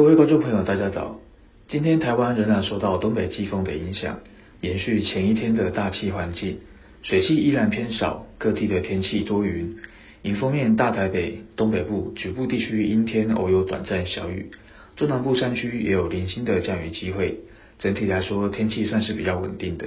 各位观众朋友，大家早。今天台湾仍然受到东北季风的影响，延续前一天的大气环境，水汽依然偏少，各地的天气多云。迎风面，大台北、东北部局部地区阴天，偶有短暂小雨，中南部山区也有零星的降雨机会。整体来说，天气算是比较稳定的。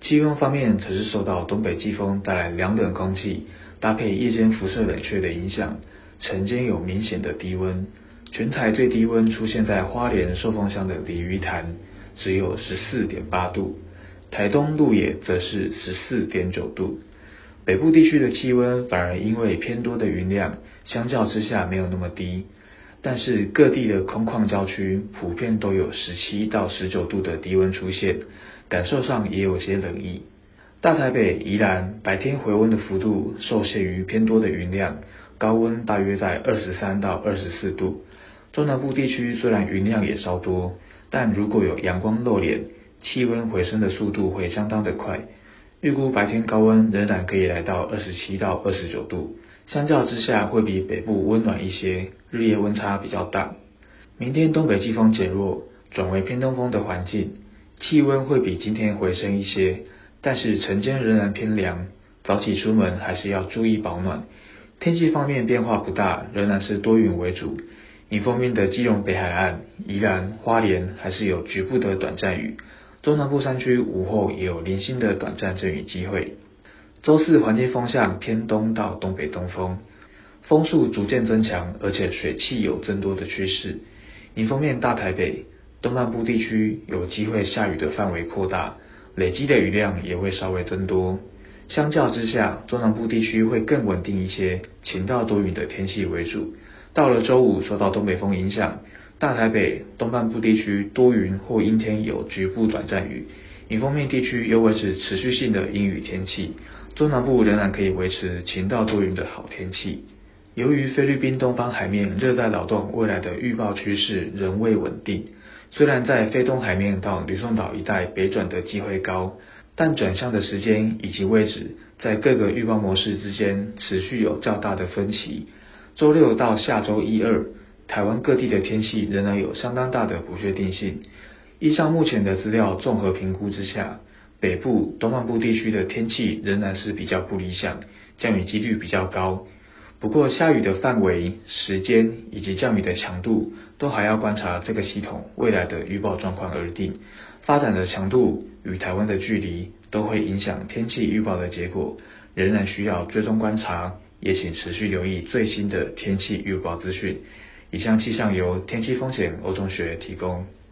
气温方面，则是受到东北季风带来凉冷空气，搭配夜间辐射冷却的影响，晨间有明显的低温。全台最低温出现在花莲寿丰乡的鲤鱼潭，只有十四点八度；台东鹿野则是十四点九度。北部地区的气温反而因为偏多的云量，相较之下没有那么低。但是各地的空旷郊区普遍都有十七到十九度的低温出现，感受上也有些冷意。大台北、宜兰白天回温的幅度受限于偏多的云量，高温大约在二十三到二十四度。中南部地区虽然云量也稍多，但如果有阳光露脸，气温回升的速度会相当的快。预估白天高温仍然可以来到二十七到二十九度，相较之下会比北部温暖一些，日夜温差比较大。明天东北季风减弱，转为偏东风的环境，气温会比今天回升一些，但是晨间仍然偏凉，早起出门还是要注意保暖。天气方面变化不大，仍然是多云为主。迎风面的基隆北海岸、宜兰花莲还是有局部的短暂雨，中南部山区午后也有零星的短暂阵雨机会。周四环境风向偏东到东北东风，风速逐渐增强，而且水汽有增多的趋势。迎风面大台北、东南部地区有机会下雨的范围扩大，累积的雨量也会稍微增多。相较之下，中南部地区会更稳定一些，晴到多云的天气为主。到了周五，受到东北风影响，大台北东半部地区多云或阴天，有局部短暂雨；迎风面地区又维持持续性的阴雨天气。中南部仍然可以维持晴到多云的好天气。由于菲律宾东方海面热带扰动未来的预报趋势仍未稳定，虽然在菲东海面到吕宋岛一带北转的机会高，但转向的时间以及位置在各个预报模式之间持续有较大的分歧。周六到下周一二，台湾各地的天气仍然有相当大的不确定性。依照目前的资料综合评估之下，北部、东半部地区的天气仍然是比较不理想，降雨几率比较高。不过下雨的范围、时间以及降雨的强度，都还要观察这个系统未来的预报状况而定。发展的强度与台湾的距离，都会影响天气预报的结果，仍然需要追踪观察。也请持续留意最新的天气预报资讯。以上气象由天气风险欧中学提供。